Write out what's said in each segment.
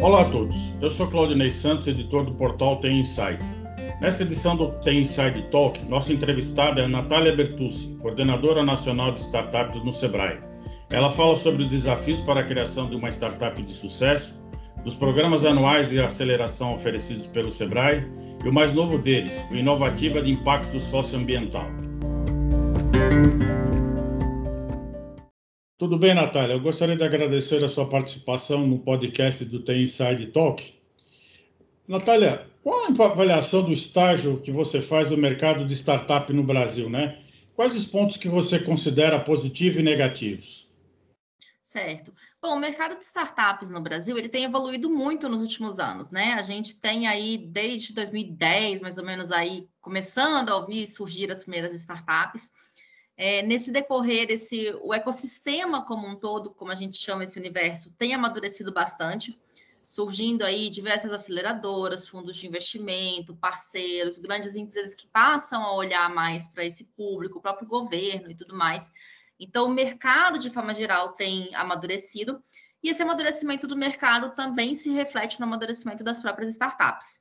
Olá a todos, eu sou Claudinei Santos, editor do portal Tem Insight. Nessa edição do Tem Inside Talk, nossa entrevistada é Natália Bertucci, coordenadora nacional de startups no Sebrae. Ela fala sobre os desafios para a criação de uma startup de sucesso, dos programas anuais de aceleração oferecidos pelo Sebrae e o mais novo deles, o Inovativa de Impacto Socioambiental. Tudo bem, Natália? Eu gostaria de agradecer a sua participação no podcast do Tem Inside Talk. Natália, qual a avaliação do estágio que você faz no mercado de startup no Brasil, né? Quais os pontos que você considera positivos e negativos? Certo. Bom, o mercado de startups no Brasil ele tem evoluído muito nos últimos anos, né? A gente tem aí desde 2010, mais ou menos aí, começando a ouvir surgir as primeiras startups. É, nesse decorrer, esse, o ecossistema como um todo, como a gente chama esse universo, tem amadurecido bastante, surgindo aí diversas aceleradoras, fundos de investimento, parceiros, grandes empresas que passam a olhar mais para esse público, o próprio governo e tudo mais então, o mercado, de forma geral, tem amadurecido, e esse amadurecimento do mercado também se reflete no amadurecimento das próprias startups.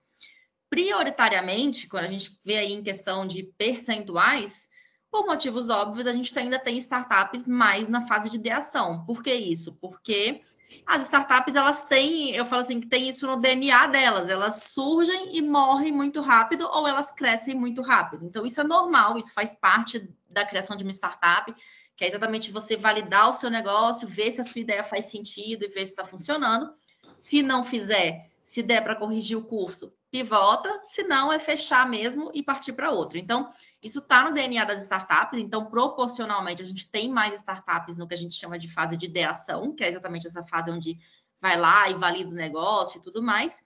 Prioritariamente, quando a gente vê aí em questão de percentuais, por motivos óbvios, a gente ainda tem startups mais na fase de ideação. Por que isso? Porque as startups, elas têm, eu falo assim, que tem isso no DNA delas, elas surgem e morrem muito rápido ou elas crescem muito rápido. Então, isso é normal, isso faz parte da criação de uma startup que é exatamente você validar o seu negócio, ver se a sua ideia faz sentido e ver se está funcionando. Se não fizer, se der para corrigir o curso, pivota, se não, é fechar mesmo e partir para outro. Então, isso está no DNA das startups, então, proporcionalmente, a gente tem mais startups no que a gente chama de fase de ideação, que é exatamente essa fase onde vai lá e valida o negócio e tudo mais.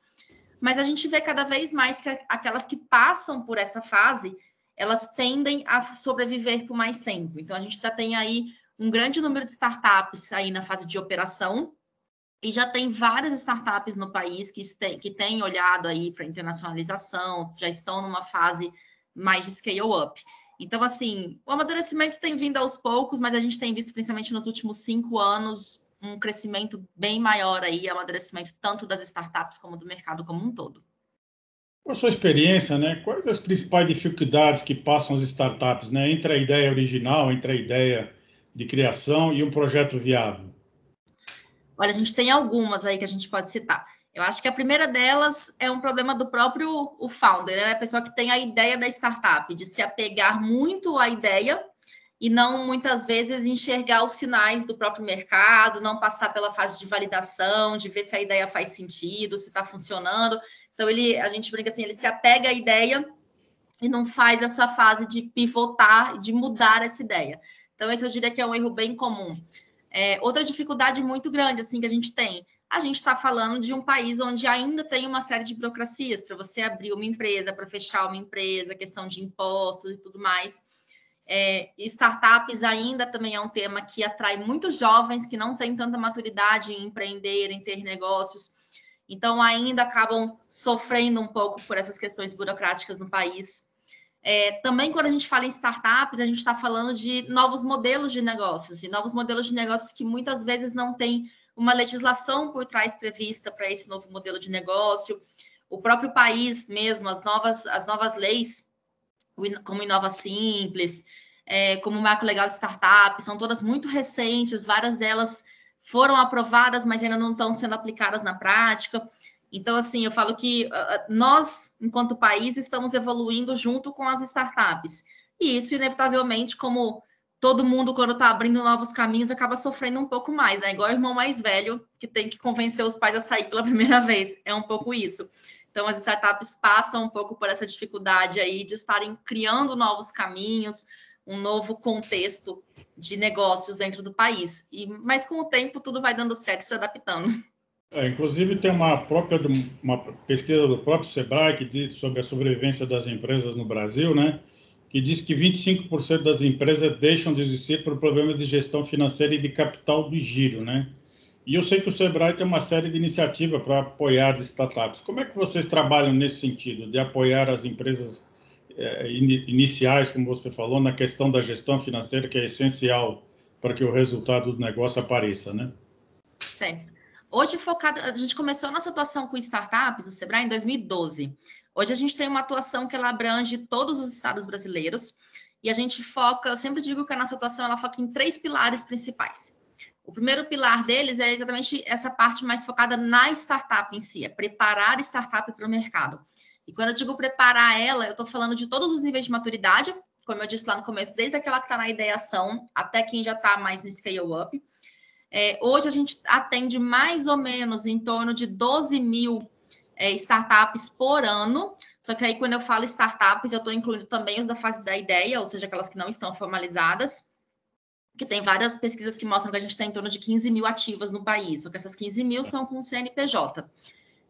Mas a gente vê cada vez mais que aquelas que passam por essa fase elas tendem a sobreviver por mais tempo. Então, a gente já tem aí um grande número de startups aí na fase de operação, e já tem várias startups no país que têm, que têm olhado aí para internacionalização, já estão numa fase mais de scale-up. Então, assim, o amadurecimento tem vindo aos poucos, mas a gente tem visto, principalmente nos últimos cinco anos, um crescimento bem maior aí, amadurecimento tanto das startups como do mercado como um todo. Com a sua experiência, né, quais as principais dificuldades que passam as startups, né, entre a ideia original, entre a ideia de criação e um projeto viável? Olha, a gente tem algumas aí que a gente pode citar. Eu acho que a primeira delas é um problema do próprio o founder, né? a pessoa que tem a ideia da startup, de se apegar muito à ideia e não muitas vezes enxergar os sinais do próprio mercado, não passar pela fase de validação, de ver se a ideia faz sentido, se está funcionando. Então, ele, a gente brinca assim, ele se apega à ideia e não faz essa fase de pivotar, de mudar essa ideia. Então, esse eu diria que é um erro bem comum. É, outra dificuldade muito grande assim que a gente tem, a gente está falando de um país onde ainda tem uma série de burocracias para você abrir uma empresa, para fechar uma empresa, questão de impostos e tudo mais. É, startups ainda também é um tema que atrai muitos jovens que não têm tanta maturidade em empreender, em ter negócios. Então, ainda acabam sofrendo um pouco por essas questões burocráticas no país. É, também, quando a gente fala em startups, a gente está falando de novos modelos de negócios, e novos modelos de negócios que muitas vezes não têm uma legislação por trás prevista para esse novo modelo de negócio. O próprio país mesmo, as novas, as novas leis, como Inova Simples, é, como o Marco Legal de Startup, são todas muito recentes, várias delas foram aprovadas, mas ainda não estão sendo aplicadas na prática. Então, assim, eu falo que uh, nós, enquanto país, estamos evoluindo junto com as startups. E isso, inevitavelmente, como todo mundo, quando está abrindo novos caminhos, acaba sofrendo um pouco mais, né? Igual o irmão mais velho, que tem que convencer os pais a sair pela primeira vez. É um pouco isso. Então, as startups passam um pouco por essa dificuldade aí de estarem criando novos caminhos, um novo contexto de negócios dentro do país. E, mas com o tempo tudo vai dando certo, se adaptando. É, inclusive tem uma própria uma pesquisa do próprio Sebrae que diz sobre a sobrevivência das empresas no Brasil, né? Que diz que 25% das empresas deixam de existir por problemas de gestão financeira e de capital do giro, né? E eu sei que o Sebrae tem uma série de iniciativas para apoiar as startups. Como é que vocês trabalham nesse sentido, de apoiar as empresas é, iniciais, como você falou, na questão da gestão financeira, que é essencial para que o resultado do negócio apareça, né? Certo. Hoje, focado, a gente começou a nossa atuação com startups, o Sebrae, em 2012. Hoje a gente tem uma atuação que ela abrange todos os estados brasileiros e a gente foca, eu sempre digo que a nossa atuação ela foca em três pilares principais. O primeiro pilar deles é exatamente essa parte mais focada na startup em si, é preparar a startup para o mercado. E quando eu digo preparar ela, eu estou falando de todos os níveis de maturidade, como eu disse lá no começo, desde aquela que está na ideação até quem já está mais no scale-up. É, hoje a gente atende mais ou menos em torno de 12 mil é, startups por ano. Só que aí, quando eu falo startups, eu estou incluindo também os da fase da ideia, ou seja, aquelas que não estão formalizadas. Que tem várias pesquisas que mostram que a gente tem em torno de 15 mil ativas no país, só que essas 15 mil são com CNPJ.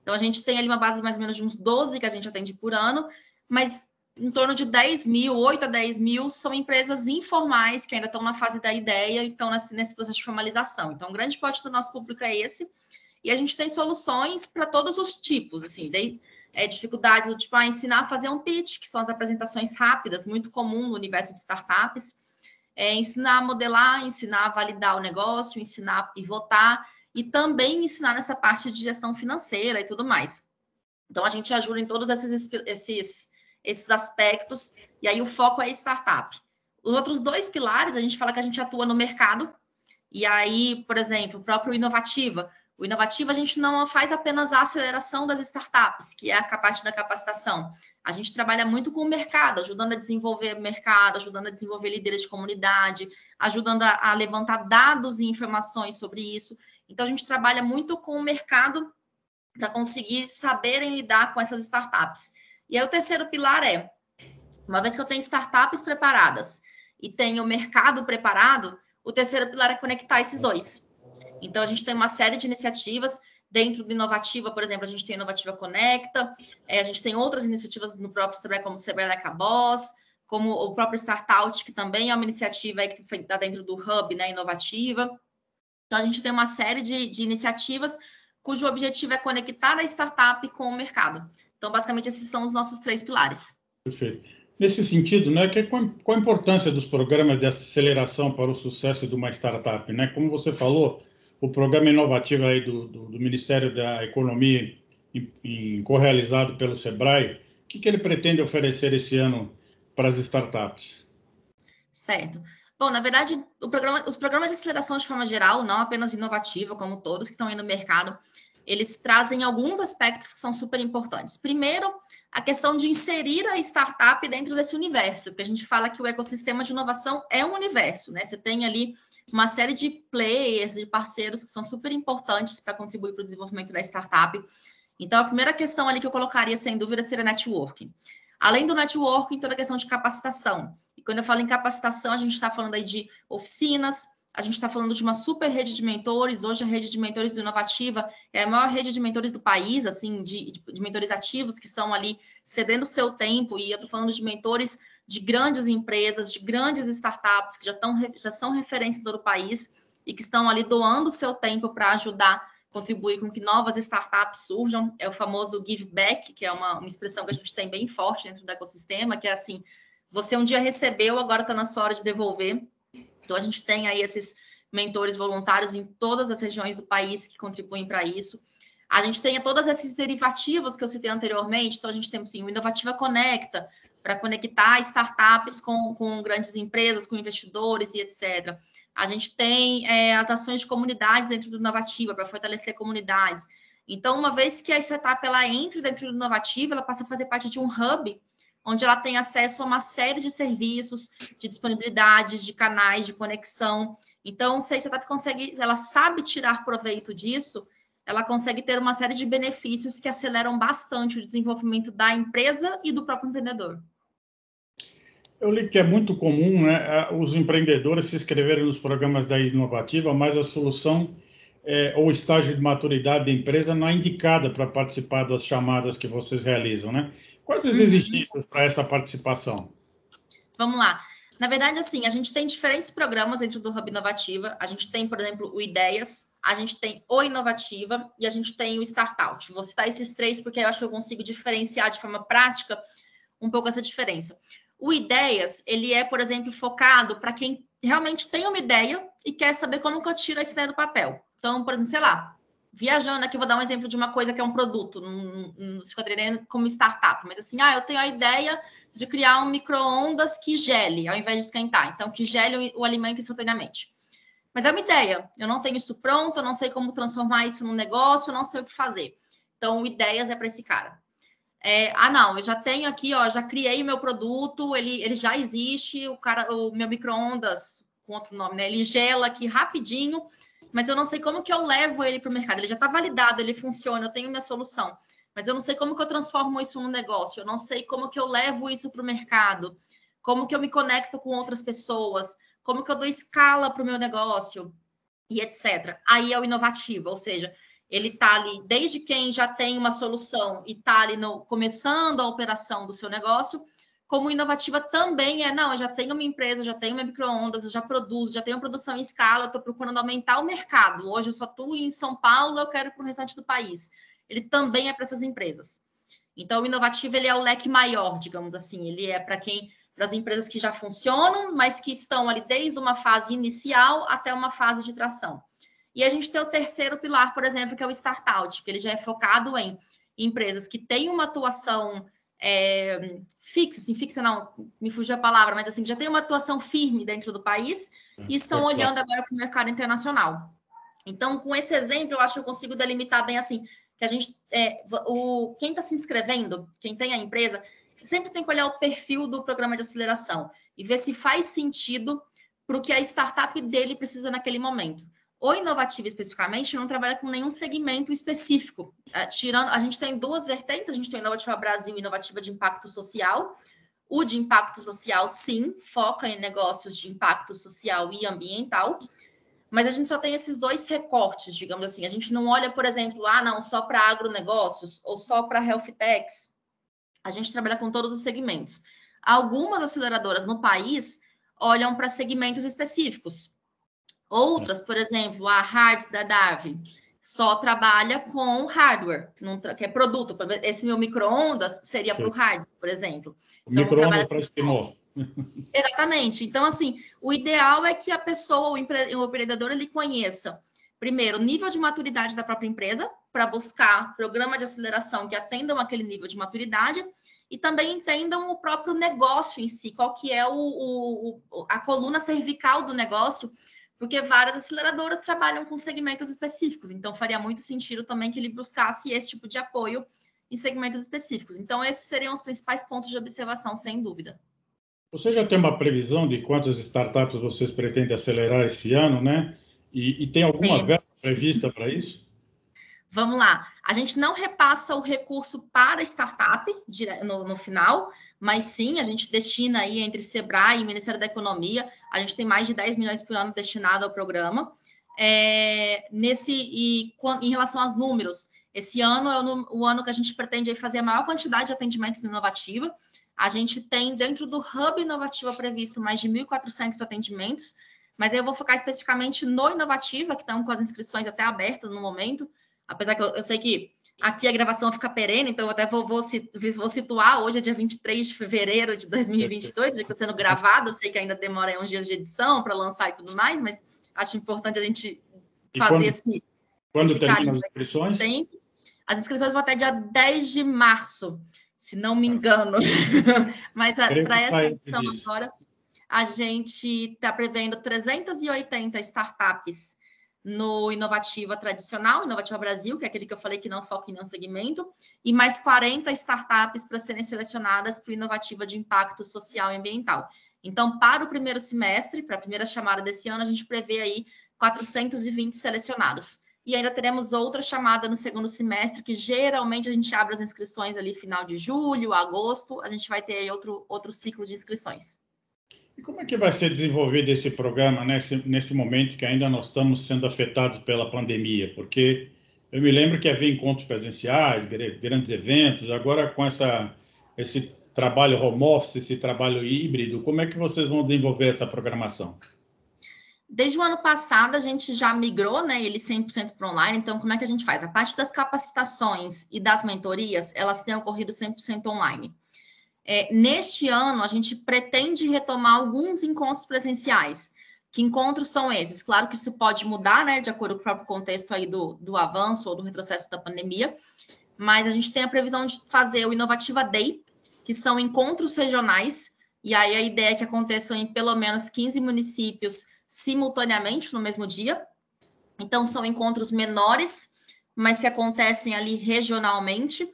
Então, a gente tem ali uma base mais ou menos de uns 12 que a gente atende por ano, mas em torno de 10 mil, 8 a 10 mil, são empresas informais que ainda estão na fase da ideia e estão nesse, processo de formalização. Então, grande parte do nosso público é esse. E a gente tem soluções para todos os tipos, assim, desde é, dificuldades do tipo, ah, ensinar a fazer um pitch, que são as apresentações rápidas, muito comum no universo de startups, é, ensinar a modelar, ensinar a validar o negócio, ensinar a pivotar e também ensinar nessa parte de gestão financeira e tudo mais. Então, a gente ajuda em todos esses, esses esses aspectos, e aí o foco é startup. Os outros dois pilares, a gente fala que a gente atua no mercado, e aí, por exemplo, o próprio Inovativa. O Inovativa, a gente não faz apenas a aceleração das startups, que é a parte da capacitação. A gente trabalha muito com o mercado, ajudando a desenvolver mercado, ajudando a desenvolver líderes de comunidade, ajudando a, a levantar dados e informações sobre isso. Então, a gente trabalha muito com o mercado para conseguir saberem lidar com essas startups. E aí o terceiro pilar é, uma vez que eu tenho startups preparadas e tenho o mercado preparado, o terceiro pilar é conectar esses dois. Então a gente tem uma série de iniciativas dentro do Inovativa, por exemplo, a gente tem Inovativa Conecta, é, a gente tem outras iniciativas no próprio Sebrae, como o Sebrae Boss, como o próprio Startout, que também é uma iniciativa que está dentro do Hub né, Inovativa. Então, a gente tem uma série de, de iniciativas cujo objetivo é conectar a startup com o mercado. Então, basicamente, esses são os nossos três pilares. Perfeito. Nesse sentido, né, que, qual, qual a importância dos programas de aceleração para o sucesso de uma startup? Né? Como você falou, o programa inovativo aí do, do, do Ministério da Economia, em, em, correalizado pelo SEBRAE, o que, que ele pretende oferecer esse ano para as startups? Certo. Bom, na verdade, programa, os programas de aceleração de forma geral, não apenas inovativa, como todos que estão aí no mercado, eles trazem alguns aspectos que são super importantes. Primeiro, a questão de inserir a startup dentro desse universo, porque a gente fala que o ecossistema de inovação é um universo, né? Você tem ali uma série de players, de parceiros que são super importantes para contribuir para o desenvolvimento da startup. Então, a primeira questão ali que eu colocaria, sem dúvida, seria networking. Além do networking, toda a questão de capacitação. E quando eu falo em capacitação, a gente está falando aí de oficinas, a gente está falando de uma super rede de mentores. Hoje, a rede de mentores do Inovativa é a maior rede de mentores do país, assim, de, de, mentores ativos que estão ali cedendo o seu tempo. E eu estou falando de mentores de grandes empresas, de grandes startups que já, tão, já são referência em todo o país e que estão ali doando o seu tempo para ajudar, contribuir com que novas startups surjam. É o famoso give back, que é uma, uma expressão que a gente tem bem forte dentro do ecossistema, que é assim: você um dia recebeu, agora está na sua hora de devolver. Então, a gente tem aí esses mentores voluntários em todas as regiões do país que contribuem para isso. A gente tem todas esses derivativos que eu citei anteriormente. Então, a gente tem assim, o Inovativa Conecta, para conectar startups com, com grandes empresas, com investidores e etc. A gente tem é, as ações de comunidades dentro do Inovativa, para fortalecer comunidades. Então, uma vez que a startup ela entra dentro do Inovativa, ela passa a fazer parte de um hub onde ela tem acesso a uma série de serviços, de disponibilidade, de canais de conexão. Então, se a startup consegue, ela sabe tirar proveito disso, ela consegue ter uma série de benefícios que aceleram bastante o desenvolvimento da empresa e do próprio empreendedor. Eu li que é muito comum né, os empreendedores se inscreverem nos programas da Inovativa, mas a solução é, ou estágio de maturidade da empresa não é indicada para participar das chamadas que vocês realizam, né? Quais as uhum. exigências para essa participação? Vamos lá. Na verdade, assim, a gente tem diferentes programas dentro do Hub Inovativa. A gente tem, por exemplo, o Ideias, a gente tem o Inovativa e a gente tem o Startout. Vou citar esses três porque eu acho que eu consigo diferenciar de forma prática um pouco essa diferença. O Ideias, ele é, por exemplo, focado para quem realmente tem uma ideia e quer saber como que eu tiro essa ideia do papel. Então, por exemplo, sei lá, viajando aqui, vou dar um exemplo de uma coisa que é um produto, não, não se como startup, mas assim, ah, eu tenho a ideia de criar um micro-ondas que gele, ao invés de esquentar. Então, que gele o, o alimento instantaneamente. Mas é uma ideia. Eu não tenho isso pronto, eu não sei como transformar isso num negócio, eu não sei o que fazer. Então, ideias é para esse cara. É, ah, não, eu já tenho aqui, ó, já criei o meu produto, ele, ele já existe, o cara, o meu micro-ondas, com outro nome, né? Ele gela aqui rapidinho, mas eu não sei como que eu levo ele para o mercado. Ele já está validado, ele funciona, eu tenho minha solução, mas eu não sei como que eu transformo isso num negócio, eu não sei como que eu levo isso para o mercado, como que eu me conecto com outras pessoas, como que eu dou escala para o meu negócio. E etc. Aí é o inovativo, ou seja, ele está ali desde quem já tem uma solução e está ali no, começando a operação do seu negócio, como inovativa também é, não, eu já tenho uma empresa, já tenho minha microondas, eu já produzo, já tenho produção em escala, estou procurando aumentar o mercado. Hoje eu só estou em São Paulo, eu quero para o restante do país. Ele também é para essas empresas. Então, o inovativo ele é o leque maior, digamos assim. Ele é para quem, para as empresas que já funcionam, mas que estão ali desde uma fase inicial até uma fase de tração. E a gente tem o terceiro pilar, por exemplo, que é o startup, que ele já é focado em empresas que têm uma atuação é, fixa, assim, fixa não, me fugiu a palavra, mas assim, já tem uma atuação firme dentro do país e estão olhando agora para o mercado internacional. Então, com esse exemplo, eu acho que eu consigo delimitar bem assim, que a gente, é, o, quem está se inscrevendo, quem tem a empresa, sempre tem que olhar o perfil do programa de aceleração e ver se faz sentido para o que a startup dele precisa naquele momento. O inovativo especificamente não trabalha com nenhum segmento específico. É, tirando, a gente tem duas vertentes, a gente tem Inovativa Brasil e Inovativa de Impacto Social. O de impacto social, sim, foca em negócios de impacto social e ambiental, mas a gente só tem esses dois recortes, digamos assim. A gente não olha, por exemplo, ah, não, só para agronegócios ou só para health techs. A gente trabalha com todos os segmentos. Algumas aceleradoras no país olham para segmentos específicos. Outras, por exemplo, a Hards da Darwin, só trabalha com hardware, não que é produto. Esse meu micro-ondas seria para o Hards, por exemplo. Então, micro-ondas para esquimó. Exatamente. Então, assim, o ideal é que a pessoa, o, empre... o empreendedor, ele conheça, primeiro, o nível de maturidade da própria empresa, para buscar programas de aceleração que atendam aquele nível de maturidade, e também entendam o próprio negócio em si, qual que é o, o a coluna cervical do negócio, porque várias aceleradoras trabalham com segmentos específicos, então faria muito sentido também que ele buscasse esse tipo de apoio em segmentos específicos. Então, esses seriam os principais pontos de observação, sem dúvida. Você já tem uma previsão de quantas startups vocês pretendem acelerar esse ano, né? E, e tem alguma verba prevista para isso? Vamos lá. A gente não repassa o recurso para startup no, no final, mas sim, a gente destina aí entre Sebrae e Ministério da Economia, a gente tem mais de 10 milhões por ano destinado ao programa. É, nesse e em relação aos números, esse ano é o, o ano que a gente pretende fazer a maior quantidade de atendimentos no Inovativa. A gente tem dentro do Hub Inovativa previsto mais de 1.400 atendimentos, mas eu vou focar especificamente no Inovativa, que estão com as inscrições até abertas no momento, apesar que eu, eu sei que Aqui a gravação fica perene, então eu até vou, vou, vou, situar. Hoje é dia 23 de fevereiro de 2022, já que está sendo gravado. Eu sei que ainda demora uns dias de edição para lançar e tudo mais, mas acho importante a gente fazer quando, esse. Quando esse termina as inscrições? Tem. As inscrições vão até dia 10 de março, se não me engano. mas para essa edição agora, a gente está prevendo 380 startups no Inovativa Tradicional, Inovativa Brasil, que é aquele que eu falei que não foca em nenhum segmento, e mais 40 startups para serem selecionadas para o Inovativa de Impacto Social e Ambiental. Então, para o primeiro semestre, para a primeira chamada desse ano, a gente prevê aí 420 selecionados. E ainda teremos outra chamada no segundo semestre, que geralmente a gente abre as inscrições ali final de julho, agosto, a gente vai ter outro, outro ciclo de inscrições. E como é que vai ser desenvolvido esse programa nesse, nesse momento que ainda nós estamos sendo afetados pela pandemia? Porque eu me lembro que havia encontros presenciais, grandes eventos, agora com essa, esse trabalho home office, esse trabalho híbrido, como é que vocês vão desenvolver essa programação? Desde o ano passado, a gente já migrou, né, ele 100% para online, então como é que a gente faz? A parte das capacitações e das mentorias, elas têm ocorrido 100% online. É, neste ano, a gente pretende retomar alguns encontros presenciais, Que encontros são esses? Claro que isso pode mudar, né, de acordo com o próprio contexto aí do, do avanço ou do retrocesso da pandemia, mas a gente tem a previsão de fazer o Inovativa Day, que são encontros regionais, e aí a ideia é que aconteçam em pelo menos 15 municípios simultaneamente no mesmo dia. Então, são encontros menores, mas se acontecem ali regionalmente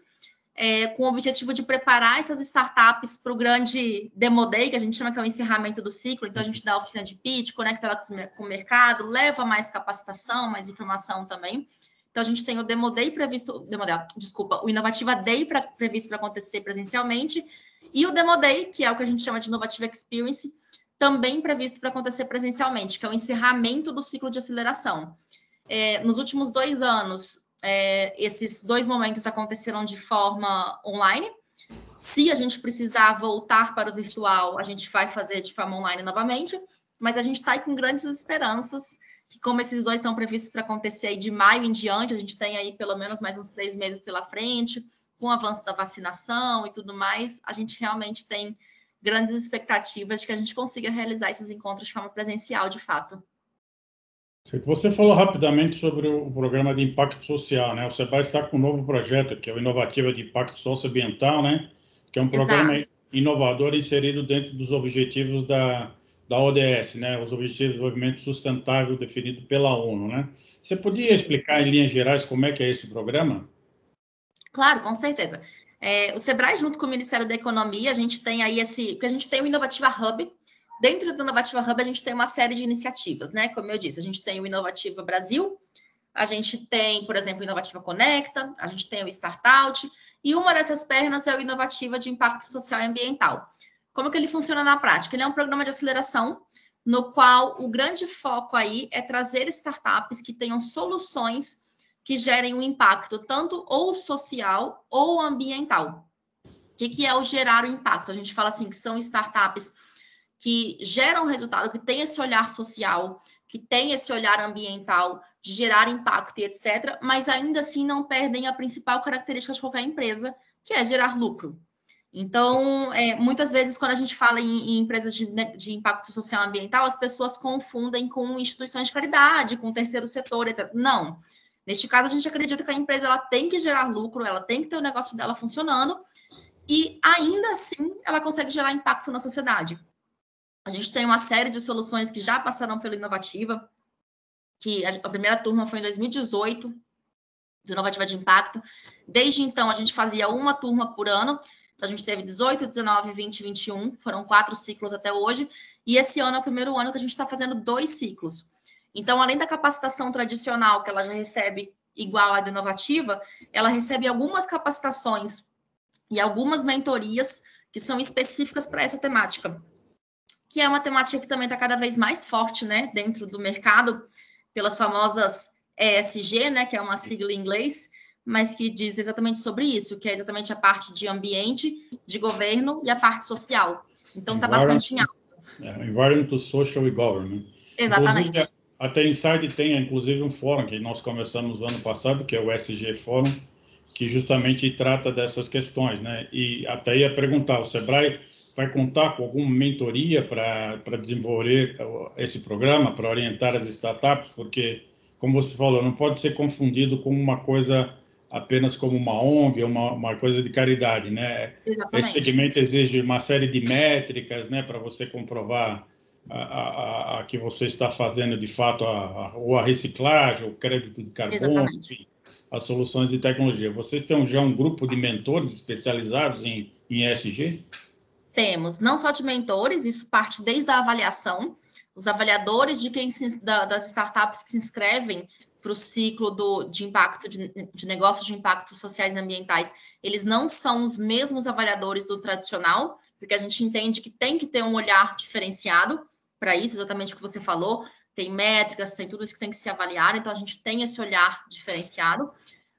é, com o objetivo de preparar essas startups para o grande Demo Day, que a gente chama que é o encerramento do ciclo. Então, a gente dá a oficina de pitch, conecta ela com o mercado, leva mais capacitação, mais informação também. Então, a gente tem o Demo Day previsto, Demo Day, desculpa, o Inovativa Day pra, previsto para acontecer presencialmente, e o Demo Day, que é o que a gente chama de Inovativa Experience, também previsto para acontecer presencialmente, que é o encerramento do ciclo de aceleração. É, nos últimos dois anos, é, esses dois momentos aconteceram de forma online. Se a gente precisar voltar para o virtual, a gente vai fazer de forma online novamente, mas a gente está com grandes esperanças que, como esses dois estão previstos para acontecer de maio em diante, a gente tem aí pelo menos mais uns três meses pela frente, com o avanço da vacinação e tudo mais, a gente realmente tem grandes expectativas de que a gente consiga realizar esses encontros de forma presencial, de fato. Você falou rapidamente sobre o programa de impacto social, né? O SEBRAE está com um novo projeto, que é o Inovativa de Impacto Socioambiental, né? Que é um programa Exato. inovador inserido dentro dos objetivos da, da ODS, né? Os Objetivos de Desenvolvimento Sustentável definido pela ONU, né? Você podia Sim. explicar em linhas gerais como é que é esse programa? Claro, com certeza. É, o Sebrae, junto com o Ministério da Economia, a gente tem aí esse, porque a gente tem o Inovativa Hub, Dentro do Inovativa Hub, a gente tem uma série de iniciativas, né? Como eu disse, a gente tem o Inovativa Brasil, a gente tem, por exemplo, o Inovativa Conecta, a gente tem o Startout, e uma dessas pernas é o Inovativa de Impacto Social e Ambiental. Como que ele funciona na prática? Ele é um programa de aceleração no qual o grande foco aí é trazer startups que tenham soluções que gerem um impacto tanto ou social ou ambiental. O que, que é o gerar o impacto? A gente fala assim que são startups que geram resultado, que tem esse olhar social, que tem esse olhar ambiental, de gerar impacto e etc., mas ainda assim não perdem a principal característica de qualquer empresa, que é gerar lucro. Então, é, muitas vezes, quando a gente fala em, em empresas de, né, de, impacto social ambiental, as pessoas confundem com instituições de caridade, com terceiro setor, etc. Não. Neste caso, a gente acredita que a empresa ela tem que gerar lucro, ela tem que ter o negócio dela funcionando, e ainda assim ela consegue gerar impacto na sociedade. A gente tem uma série de soluções que já passaram pela Inovativa, que a, primeira turma foi em 2018, do Inovativa de Impacto. Desde então, a gente fazia uma turma por ano. A gente teve 18, 19, 20 21, foram quatro ciclos até hoje. E esse ano é o primeiro ano que a gente está fazendo dois ciclos. Então, além da capacitação tradicional, que ela já recebe igual à do Inovativa, ela recebe algumas capacitações e algumas mentorias que são específicas para essa temática que é uma temática que também está cada vez mais forte, né, dentro do mercado, pelas famosas ESG, né, que é uma sigla em inglês, mas que diz exatamente sobre isso, que é exatamente a parte de ambiente, de governo e a parte social. Então está bastante em alta. É, environmental, Social e Government. Exatamente. Inclusive, até Inside tem, inclusive, um fórum que nós começamos no ano passado, que é o SG Fórum, que justamente trata dessas questões, né? E até ia perguntar, o Sebrae vai contar com alguma mentoria para desenvolver esse programa, para orientar as startups, porque, como você falou, não pode ser confundido com uma coisa apenas como uma ONG, uma, uma coisa de caridade, né? Exatamente. Esse segmento exige uma série de métricas, né, para você comprovar a, a, a, que você está fazendo de fato a, a, ou a reciclagem, o crédito de carbono, enfim, as soluções de tecnologia. Vocês têm já um grupo de mentores especializados em, em ESG? Temos não só de mentores, isso parte desde a avaliação, os avaliadores de quem se, da, das startups que se inscrevem para o ciclo do, de impacto de, de negócios de impactos sociais e ambientais, eles não são os mesmos avaliadores do tradicional, porque a gente entende que tem que ter um olhar diferenciado para isso, exatamente o que você falou, tem métricas, tem tudo isso que tem que se avaliar, então a gente tem esse olhar diferenciado.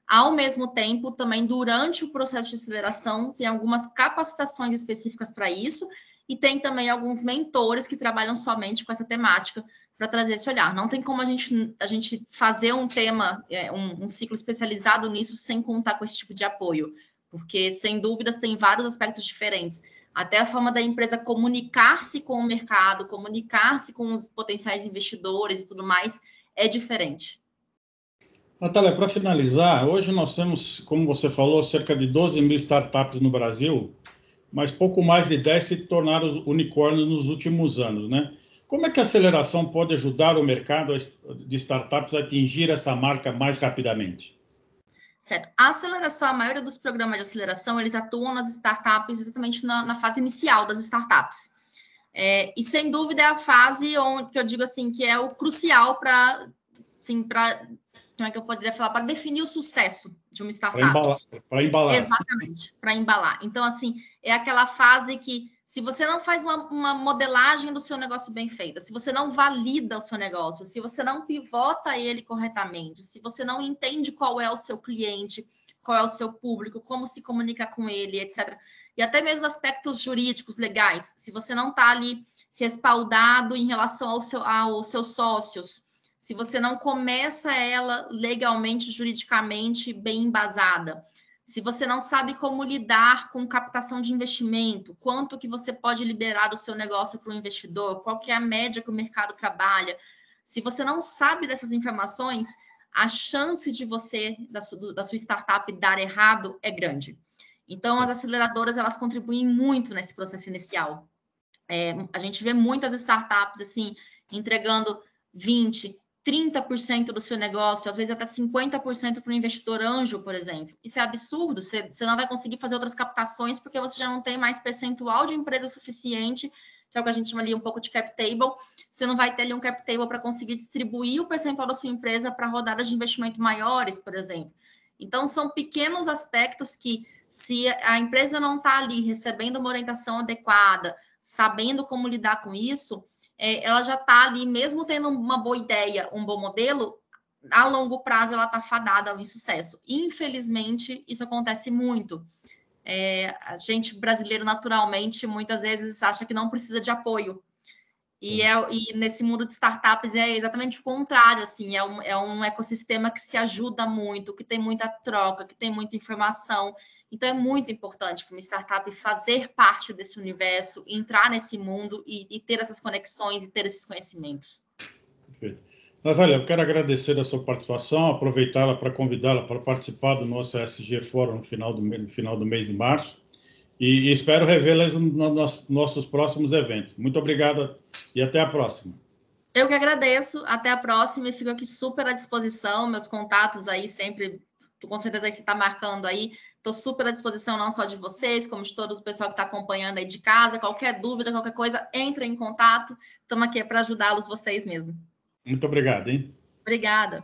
Ao mesmo tempo, também durante o processo de aceleração, tem algumas capacitações específicas para isso, e tem também alguns mentores que trabalham somente com essa temática para trazer esse olhar. Não tem como a gente, a gente fazer um tema, é, um, um ciclo especializado nisso sem contar com esse tipo de apoio, porque sem dúvidas tem vários aspectos diferentes. até a forma da empresa comunicar-se com o mercado, comunicar-se com os potenciais investidores e tudo mais, é diferente. Natália, para finalizar, hoje nós temos, como você falou, cerca de 12 mil startups no Brasil, mas pouco mais de 10 se tornaram unicórnios nos últimos anos, né? Como é que a aceleração pode ajudar o mercado de startups a atingir essa marca mais rapidamente? Certo. A aceleração, a maioria dos programas de aceleração, eles atuam nas startups exatamente na, na fase inicial das startups. É, e sem dúvida é a fase onde que eu digo assim que é o crucial para assim, para como é que eu poderia falar para definir o sucesso de uma startup. Para embalar, embalar. Exatamente, para embalar. Então assim, é aquela fase que se você não faz uma, uma, modelagem do seu negócio bem feita, se você não valida o seu negócio, se você não pivota ele corretamente, se você não entende qual é o seu cliente, qual é o seu público, como se comunica com ele, etc. E até mesmo aspectos jurídicos legais, se você não está ali respaldado em relação ao seu, aos seus sócios, se você não começa ela legalmente, juridicamente bem embasada, se você não sabe como lidar com captação de investimento, quanto que você pode liberar o seu negócio para o investidor, qual que é a média que o mercado trabalha, se você não sabe dessas informações, a chance de você, da, sua, da sua startup, dar errado é grande. Então, as aceleradoras, elas contribuem muito nesse processo inicial. É, a gente vê muitas startups, assim, entregando 20, 30% do seu negócio, às vezes até 50% para o investidor anjo, por exemplo. Isso é absurdo. Você, você não vai conseguir fazer outras captações porque você já não tem mais percentual de empresa suficiente, que é o que a gente chama ali um pouco de cap table. Você não vai ter ali um cap table para conseguir distribuir o percentual da sua empresa para rodadas de investimento maiores, por exemplo. Então, são pequenos aspectos que, se a empresa não está ali recebendo uma orientação adequada, sabendo como lidar com isso, é, ela já está ali, mesmo tendo uma boa ideia, um bom modelo, a longo prazo ela está fadada ao insucesso. Infelizmente, isso acontece muito. É, a gente brasileiro, naturalmente, muitas vezes acha que não precisa de apoio. E, é, e nesse mundo de startups é exatamente o contrário, assim, é um, é um ecossistema que se ajuda muito, que tem muita troca, que tem muita informação, então, é muito importante para uma startup fazer parte desse universo, entrar nesse mundo e, e ter essas conexões e ter esses conhecimentos. Perfeito. Natália, eu quero agradecer a sua participação, aproveitá-la para convidá-la para participar do nosso SG Fórum no final do, no final do mês de março e, e espero revê-las nos nossos próximos eventos. Muito obrigado e até a próxima. Eu que agradeço, até a próxima e fico aqui super à disposição, meus contatos aí sempre, com certeza aí você está marcando aí, Estou super à disposição não só de vocês, como de todo o pessoal que está acompanhando aí de casa. Qualquer dúvida, qualquer coisa, entre em contato. Estamos aqui para ajudá-los vocês mesmo. Muito obrigado, hein? Obrigada.